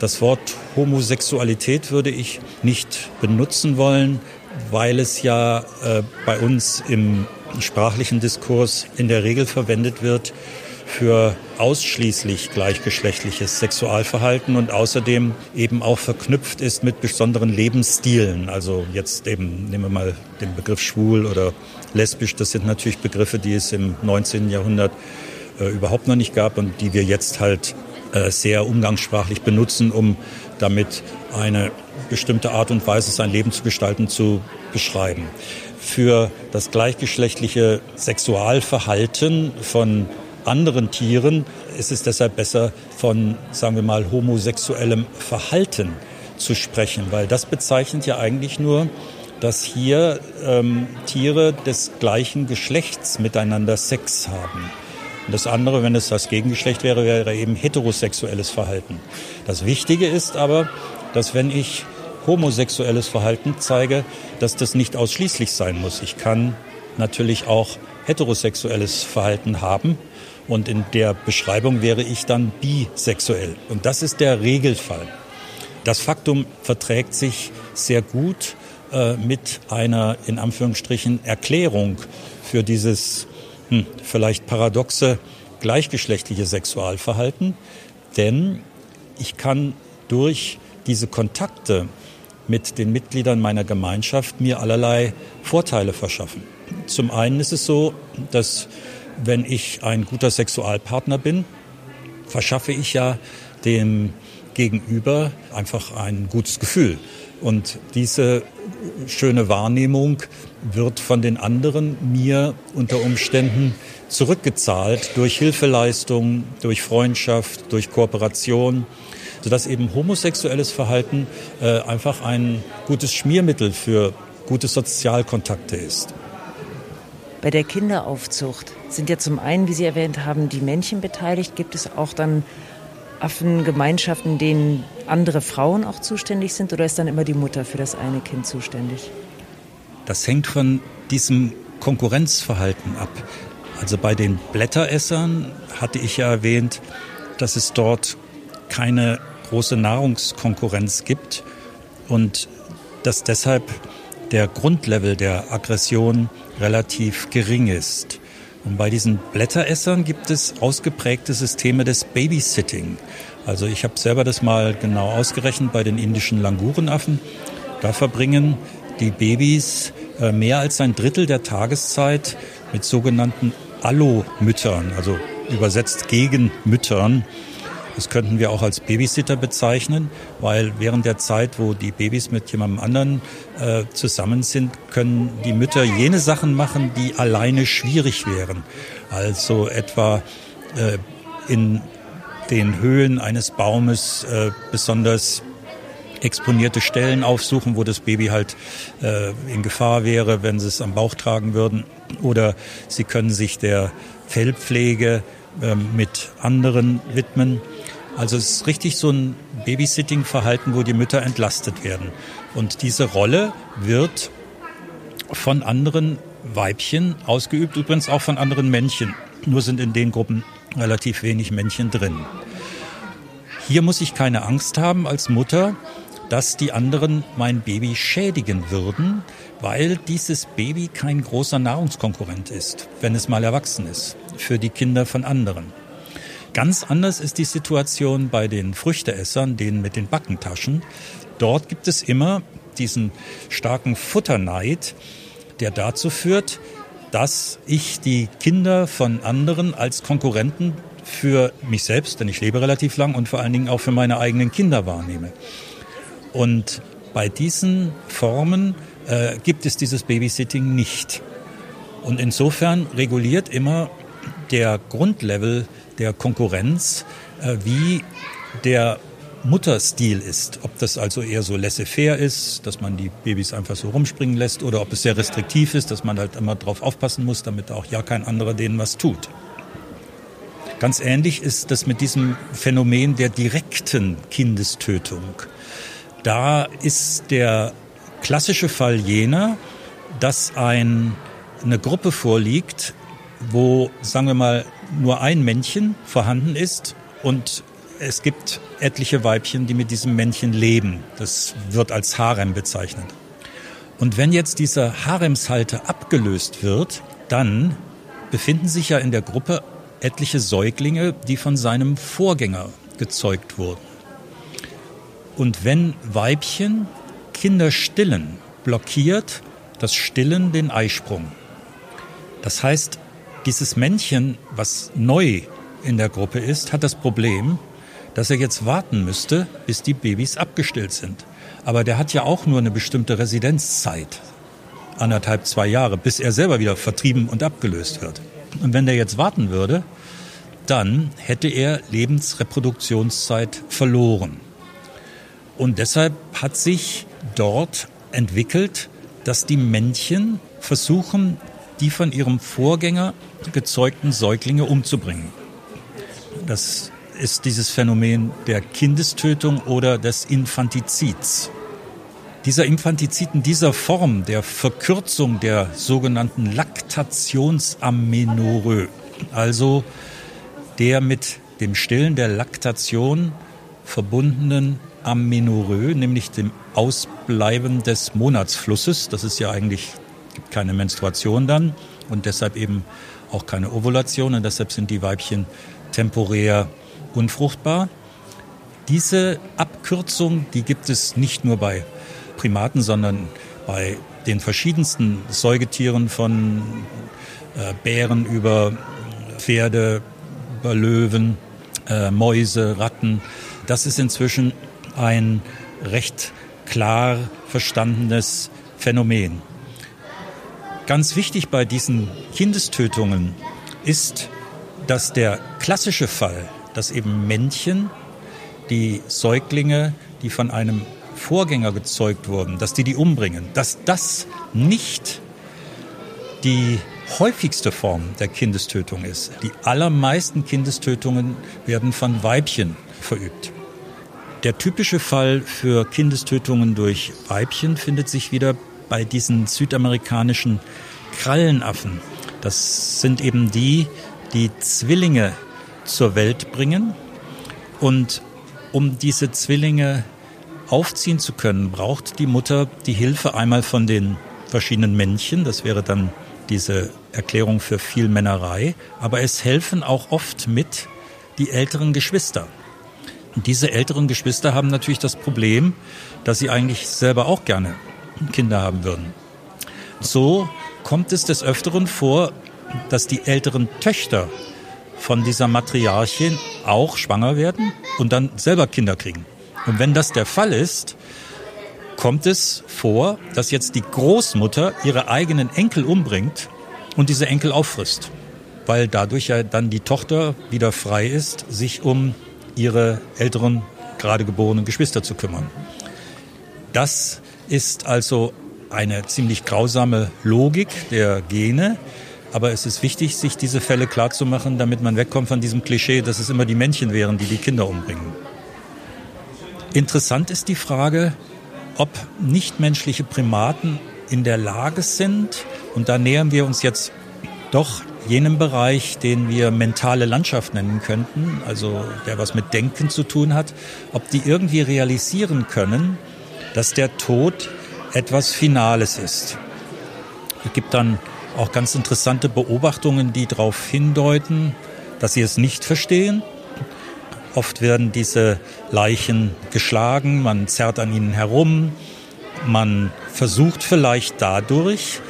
Das Wort Homosexualität würde ich nicht benutzen wollen, weil es ja äh, bei uns im sprachlichen Diskurs in der Regel verwendet wird für ausschließlich gleichgeschlechtliches Sexualverhalten und außerdem eben auch verknüpft ist mit besonderen Lebensstilen. Also jetzt eben nehmen wir mal den Begriff schwul oder lesbisch. Das sind natürlich Begriffe, die es im 19. Jahrhundert äh, überhaupt noch nicht gab und die wir jetzt halt äh, sehr umgangssprachlich benutzen, um damit eine bestimmte Art und Weise, sein Leben zu gestalten, zu beschreiben. Für das gleichgeschlechtliche Sexualverhalten von anderen Tieren ist es deshalb besser von, sagen wir mal, homosexuellem Verhalten zu sprechen, weil das bezeichnet ja eigentlich nur, dass hier ähm, Tiere des gleichen Geschlechts miteinander Sex haben. Und das andere, wenn es das Gegengeschlecht wäre, wäre eben heterosexuelles Verhalten. Das Wichtige ist aber, dass wenn ich homosexuelles Verhalten zeige, dass das nicht ausschließlich sein muss. Ich kann natürlich auch heterosexuelles Verhalten haben und in der Beschreibung wäre ich dann bisexuell. Und das ist der Regelfall. Das Faktum verträgt sich sehr gut äh, mit einer in Anführungsstrichen Erklärung für dieses hm, vielleicht paradoxe gleichgeschlechtliche Sexualverhalten, denn ich kann durch diese Kontakte mit den Mitgliedern meiner Gemeinschaft mir allerlei Vorteile verschaffen. Zum einen ist es so, dass wenn ich ein guter Sexualpartner bin, verschaffe ich ja dem Gegenüber einfach ein gutes Gefühl. Und diese schöne Wahrnehmung wird von den anderen mir unter Umständen zurückgezahlt durch Hilfeleistung, durch Freundschaft, durch Kooperation, sodass eben homosexuelles Verhalten äh, einfach ein gutes Schmiermittel für gute Sozialkontakte ist. Bei der Kinderaufzucht sind ja zum einen, wie Sie erwähnt haben, die Männchen beteiligt. Gibt es auch dann Affengemeinschaften, denen andere Frauen auch zuständig sind oder ist dann immer die Mutter für das eine Kind zuständig? Das hängt von diesem Konkurrenzverhalten ab. Also bei den Blätteressern hatte ich ja erwähnt, dass es dort keine große Nahrungskonkurrenz gibt und dass deshalb der Grundlevel der Aggression relativ gering ist. Und bei diesen Blätteressern gibt es ausgeprägte Systeme des Babysitting. Also ich habe selber das mal genau ausgerechnet bei den indischen Langurenaffen. Da verbringen die Babys äh, mehr als ein Drittel der Tageszeit mit sogenannten Allo-Müttern, also übersetzt gegen Müttern. Das könnten wir auch als Babysitter bezeichnen, weil während der Zeit, wo die Babys mit jemandem anderen äh, zusammen sind, können die Mütter jene Sachen machen, die alleine schwierig wären. Also etwa äh, in den Höhlen eines Baumes äh, besonders exponierte Stellen aufsuchen, wo das Baby halt äh, in Gefahr wäre, wenn sie es am Bauch tragen würden. Oder sie können sich der Fellpflege äh, mit anderen widmen. Also es ist richtig so ein Babysitting-Verhalten, wo die Mütter entlastet werden. Und diese Rolle wird von anderen Weibchen ausgeübt, übrigens auch von anderen Männchen. Nur sind in den Gruppen relativ wenig Männchen drin. Hier muss ich keine Angst haben als Mutter, dass die anderen mein Baby schädigen würden, weil dieses Baby kein großer Nahrungskonkurrent ist, wenn es mal erwachsen ist, für die Kinder von anderen. Ganz anders ist die Situation bei den Früchteessern, denen mit den Backentaschen. Dort gibt es immer diesen starken Futterneid, der dazu führt, dass ich die Kinder von anderen als Konkurrenten für mich selbst, denn ich lebe relativ lang und vor allen Dingen auch für meine eigenen Kinder wahrnehme. Und bei diesen Formen äh, gibt es dieses Babysitting nicht. Und insofern reguliert immer der Grundlevel der Konkurrenz, äh, wie der Mutterstil ist. Ob das also eher so laissez-faire ist, dass man die Babys einfach so rumspringen lässt, oder ob es sehr restriktiv ist, dass man halt immer drauf aufpassen muss, damit auch ja kein anderer denen was tut. Ganz ähnlich ist das mit diesem Phänomen der direkten Kindestötung. Da ist der klassische Fall jener, dass ein, eine Gruppe vorliegt, wo, sagen wir mal, nur ein Männchen vorhanden ist und es gibt etliche Weibchen, die mit diesem Männchen leben. Das wird als Harem bezeichnet. Und wenn jetzt dieser Haremshalter abgelöst wird, dann befinden sich ja in der Gruppe etliche Säuglinge, die von seinem Vorgänger gezeugt wurden. Und wenn Weibchen Kinder stillen, blockiert das Stillen den Eisprung. Das heißt, Dieses Männchen, was neu in der Gruppe ist, hat das Problem, dass er jetzt warten müsste, bis die Babys abgestillt sind. Aber der hat ja auch nur eine bestimmte Residenzzeit, anderthalb, zwei Jahre, bis er selber wieder vertrieben und abgelöst wird. Und wenn der jetzt warten würde, dann hätte er Lebensreproduktionszeit verloren. Und deshalb hat sich dort entwickelt, dass die Männchen versuchen, die von ihrem Vorgänger gezeugten Säuglinge umzubringen. Das ist dieses Phänomen der Kindestötung oder des Infantizids. Dieser Infantizid in dieser Form der Verkürzung der sogenannten Laktationsamenorrhoe, also der mit dem Stillen der Laktation verbundenen Amenorrhoe, nämlich dem Ausbleiben des Monatsflusses. Das ist ja eigentlich gibt keine Menstruation dann und deshalb eben auch keine Ovulation und deshalb sind die Weibchen temporär unfruchtbar. Diese Abkürzung, die gibt es nicht nur bei Primaten, sondern bei den verschiedensten Säugetieren von äh, Bären über Pferde, über Löwen, äh, Mäuse, Ratten. Das ist inzwischen ein recht klar verstandenes Phänomen. Ganz wichtig bei diesen Kindestötungen ist, dass der klassische Fall, dass eben Männchen die Säuglinge, die von einem Vorgänger gezeugt wurden, dass die die umbringen, dass das nicht die häufigste Form der Kindestötung ist. Die allermeisten Kindestötungen werden von Weibchen verübt. Der typische Fall für Kindestötungen durch Weibchen findet sich wieder bei diesen südamerikanischen Krallenaffen. Das sind eben die, die Zwillinge zur Welt bringen. Und um diese Zwillinge aufziehen zu können, braucht die Mutter die Hilfe einmal von den verschiedenen Männchen. Das wäre dann diese Erklärung für Vielmännerei. Aber es helfen auch oft mit die älteren Geschwister. Und diese älteren Geschwister haben natürlich das Problem, dass sie eigentlich selber auch gerne Kinder haben würden. So kommt es des Öfteren vor, dass die älteren Töchter von dieser Matriarchin auch schwanger werden und dann selber Kinder kriegen. Und wenn das der Fall ist, kommt es vor, dass jetzt die Großmutter ihre eigenen Enkel umbringt und diese Enkel auffrisst, weil dadurch ja dann die Tochter wieder frei ist, sich um ihre älteren, gerade geborenen Geschwister zu kümmern. Das ist also eine ziemlich grausame Logik der Gene. Aber es ist wichtig, sich diese Fälle klarzumachen, damit man wegkommt von diesem Klischee, dass es immer die Männchen wären, die die Kinder umbringen. Interessant ist die Frage, ob nichtmenschliche Primaten in der Lage sind, und da nähern wir uns jetzt doch jenem Bereich, den wir mentale Landschaft nennen könnten, also der was mit Denken zu tun hat, ob die irgendwie realisieren können, dass der Tod etwas Finales ist. Es gibt dann auch ganz interessante Beobachtungen, die darauf hindeuten, dass sie es nicht verstehen. Oft werden diese Leichen geschlagen, man zerrt an ihnen herum, man versucht vielleicht dadurch,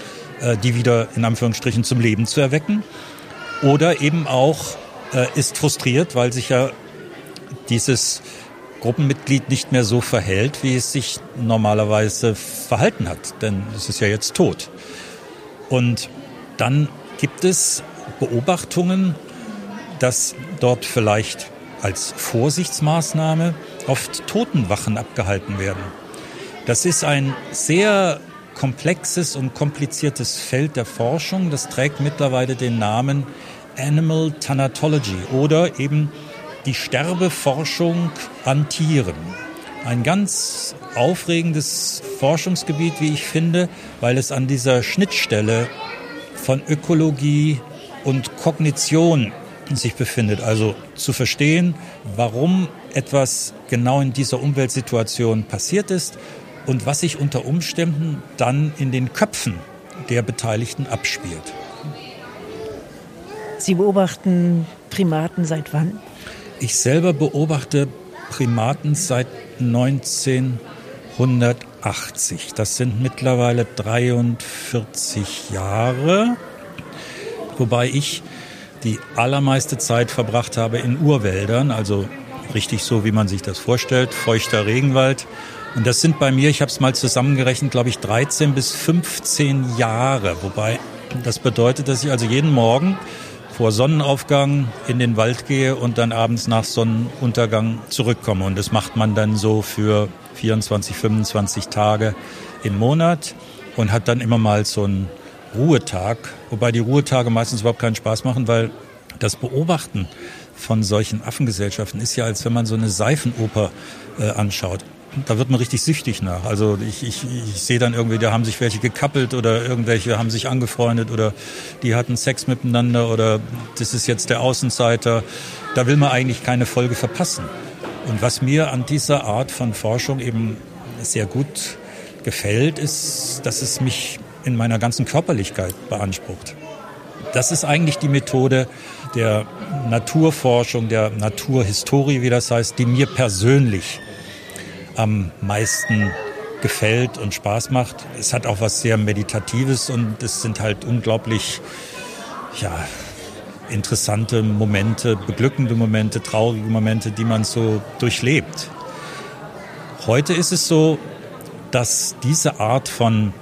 äh, die wieder in Anführungsstrichen zum Leben zu erwecken. Oder eben auch äh, ist frustriert, weil sich ja dieses Gruppenmitglied nicht mehr so verhält, wie es sich normalerweise verhalten hat. Denn es ist ja jetzt tot. Und dann gibt es Beobachtungen, dass dort vielleicht als Vorsichtsmaßnahme oft Totenwachen abgehalten werden. Das ist ein sehr komplexes und kompliziertes Feld der Forschung. Das trägt mittlerweile den Namen Animal Thanatology oder eben die Sterbeforschung an Tieren. Ein ganz aufregendes Forschungsgebiet, wie ich finde, weil es an dieser Schnittstelle von Ökologie und Kognition sich befindet. Also zu verstehen, warum etwas genau in dieser Umweltsituation passiert ist und was sich unter Umständen dann in den Köpfen der Beteiligten abspielt. Sie beobachten Primaten seit wann? Ich selber beobachte Primaten seit 1980. Das sind mittlerweile 43 Jahre. wobei ich die allermeiste Zeit verbracht habe in Urwäldern, also richtig so, wie man sich das vorstellt, feuchter Regenwald. Und das sind bei mir, ich habe es mal zusammengerechnet, glaube ich, 13 bis 15 Jahre. Wobei das bedeutet, dass ich also jeden Morgen vor Sonnenaufgang in den Wald gehe und dann abends nach Sonnenuntergang zurückkomme. Und das macht man dann so für 24, 25 Tage im Monat und hat dann immer mal so einen Ruhetag, wobei die Ruhetage meistens überhaupt keinen Spaß machen, weil das Beobachten von solchen Affengesellschaften ist ja, als wenn man so eine Seifenoper äh, anschaut. Da wird man richtig süchtig nach. Also ich, ich, ich sehe dann irgendwie, da haben sich welche gekappelt oder irgendwelche haben sich angefreundet oder die hatten Sex miteinander oder das ist jetzt der Außenseiter. Da will man eigentlich keine Folge verpassen. Und was mir an dieser Art von Forschung eben sehr gut gefällt, ist, dass es mich in meiner ganzen Körperlichkeit beansprucht. Das ist eigentlich die Methode der Naturforschung, der Naturhistorie, wie das heißt, die mir persönlich am meisten gefällt und Spaß macht. Es hat auch was sehr Meditatives und es sind halt unglaublich, ja, interessante Momente, beglückende Momente, traurige Momente, die man so durchlebt. Heute ist es so, dass diese Art von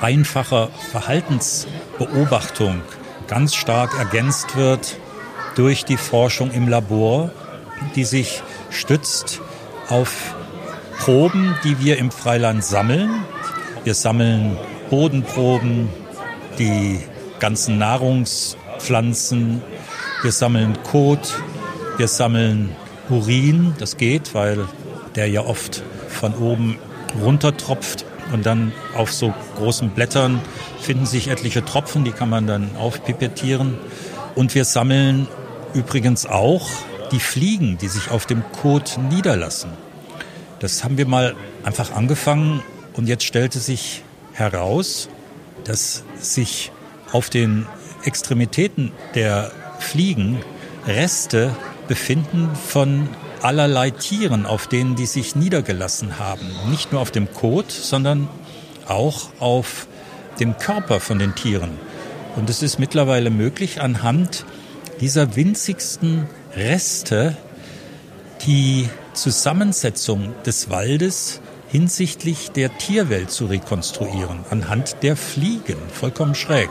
einfacher Verhaltensbeobachtung ganz stark ergänzt wird durch die Forschung im Labor, die sich stützt auf Proben, die wir im Freiland sammeln. Wir sammeln Bodenproben, die ganzen Nahrungspflanzen, wir sammeln Kot, wir sammeln Urin, das geht, weil der ja oft von oben runtertropft und dann auf so großen Blättern finden sich etliche Tropfen, die kann man dann aufpipettieren. Und wir sammeln übrigens auch die Fliegen, die sich auf dem Kot niederlassen. Das haben wir mal einfach angefangen und jetzt stellte sich heraus, dass sich auf den Extremitäten der Fliegen Reste befinden von allerlei Tieren, auf denen die sich niedergelassen haben. Nicht nur auf dem Kot, sondern auch auf dem Körper von den Tieren. Und es ist mittlerweile möglich, anhand dieser winzigsten Reste die Zusammensetzung des Waldes hinsichtlich der Tierwelt zu rekonstruieren, anhand der Fliegen. Vollkommen schräg.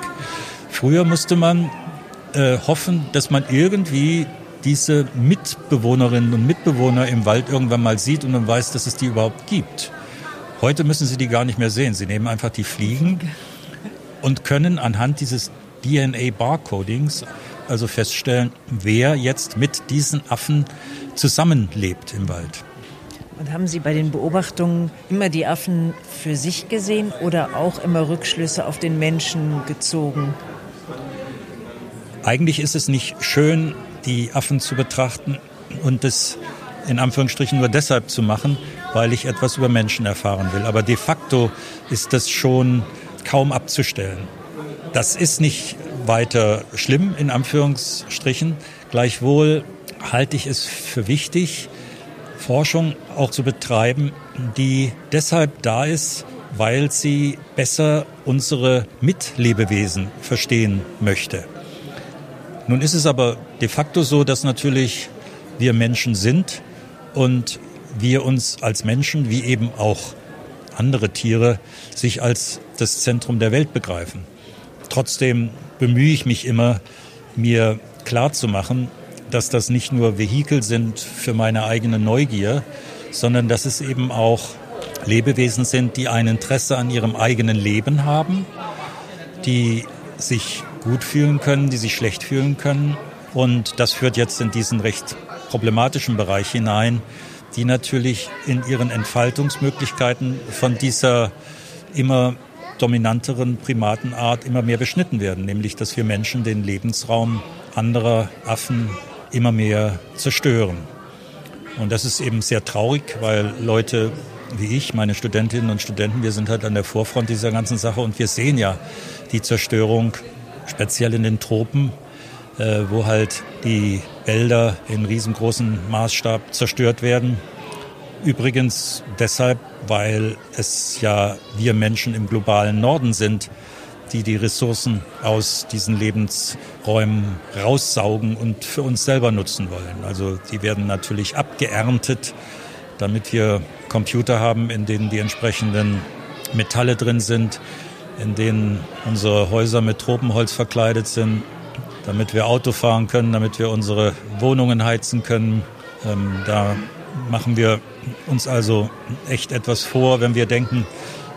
Früher musste man äh, hoffen, dass man irgendwie diese Mitbewohnerinnen und Mitbewohner im Wald irgendwann mal sieht und man weiß, dass es die überhaupt gibt. Heute müssen sie die gar nicht mehr sehen. Sie nehmen einfach die Fliegen und können anhand dieses DNA-Barcodings also feststellen, wer jetzt mit diesen Affen zusammenlebt im Wald. Und haben Sie bei den Beobachtungen immer die Affen für sich gesehen oder auch immer Rückschlüsse auf den Menschen gezogen? Eigentlich ist es nicht schön, die Affen zu betrachten und das in Anführungsstrichen nur deshalb zu machen, weil ich etwas über Menschen erfahren will. Aber de facto ist das schon kaum abzustellen. Das ist nicht weiter schlimm in Anführungsstrichen. Gleichwohl halte ich es für wichtig, Forschung auch zu betreiben, die deshalb da ist, weil sie besser unsere Mitlebewesen verstehen möchte. Nun ist es aber de facto so, dass natürlich wir Menschen sind und wir uns als Menschen, wie eben auch andere Tiere, sich als das Zentrum der Welt begreifen. Trotzdem bemühe ich mich immer, mir klarzumachen, dass das nicht nur Vehikel sind für meine eigene Neugier, sondern dass es eben auch Lebewesen sind, die ein Interesse an ihrem eigenen Leben haben, die sich gut fühlen können, die sich schlecht fühlen können. Und das führt jetzt in diesen recht problematischen Bereich hinein, die natürlich in ihren Entfaltungsmöglichkeiten von dieser immer dominanteren Primatenart immer mehr beschnitten werden, nämlich dass wir Menschen den Lebensraum anderer Affen immer mehr zerstören. Und das ist eben sehr traurig, weil Leute wie ich, meine Studentinnen und Studenten, wir sind halt an der Vorfront dieser ganzen Sache und wir sehen ja die Zerstörung speziell in den Tropen, äh, wo halt die Wälder in riesengroßen Maßstab zerstört werden. Übrigens deshalb, weil es ja wir Menschen im globalen Norden sind, die die Ressourcen aus diesen Lebensräumen raussaugen und für uns selber nutzen wollen. Also die werden natürlich abgeerntet, damit wir Computer haben, in denen die entsprechenden Metalle drin sind, in denen unsere Häuser mit Tropenholz verkleidet sind, damit wir Auto fahren können, damit wir unsere Wohnungen heizen können. Ähm, da machen wir uns also echt etwas vor, wenn wir denken,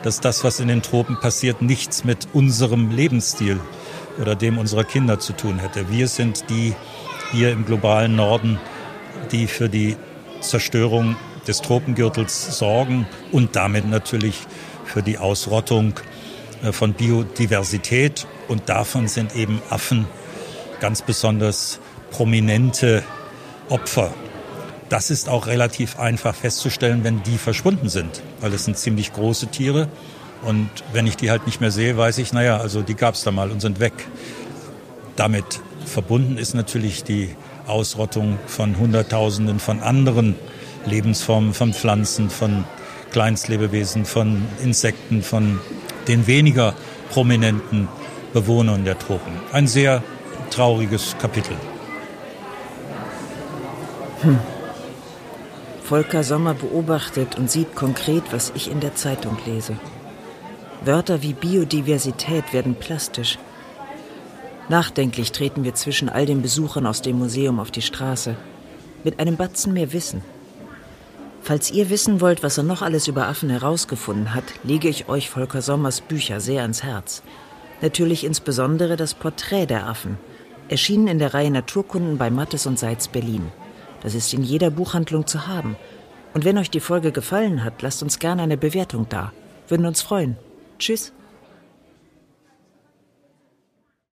dass das, was in den Tropen passiert, nichts mit unserem Lebensstil oder dem unserer Kinder zu tun hätte. Wir sind die hier im globalen Norden, die für die Zerstörung des Tropengürtels sorgen und damit natürlich für die Ausrottung äh, von Biodiversität. Und davon sind eben Affen ganz besonders prominente Opfer. Das ist auch relativ einfach festzustellen, wenn die verschwunden sind, weil es sind ziemlich große Tiere. Und wenn ich die halt nicht mehr sehe, weiß ich, naja, also die gab es da mal und sind weg. Damit verbunden ist natürlich die Ausrottung von Hunderttausenden von anderen Lebensformen, von Pflanzen, von Kleinstlebewesen, von Insekten, von den weniger prominenten Bewohnern der Tropen. Ein sehr trauriges Kapitel. Hm. Volker Sommer beobachtet und sieht konkret, was ich in der Zeitung lese. Wörter wie Biodiversität werden plastisch. Nachdenklich treten wir zwischen all den Besuchern aus dem Museum auf die Straße. Mit einem Batzen mehr Wissen. Falls ihr wissen wollt, was er noch alles über Affen herausgefunden hat, lege ich euch Volker Sommers Bücher sehr ans Herz. Natürlich insbesondere das Porträt der Affen, erschienen in der Reihe Naturkunden bei Mattes und Seitz Berlin. Das ist in jeder Buchhandlung zu haben. Und wenn euch die Folge gefallen hat, lasst uns gerne eine Bewertung da. Würden uns freuen. Tschüss.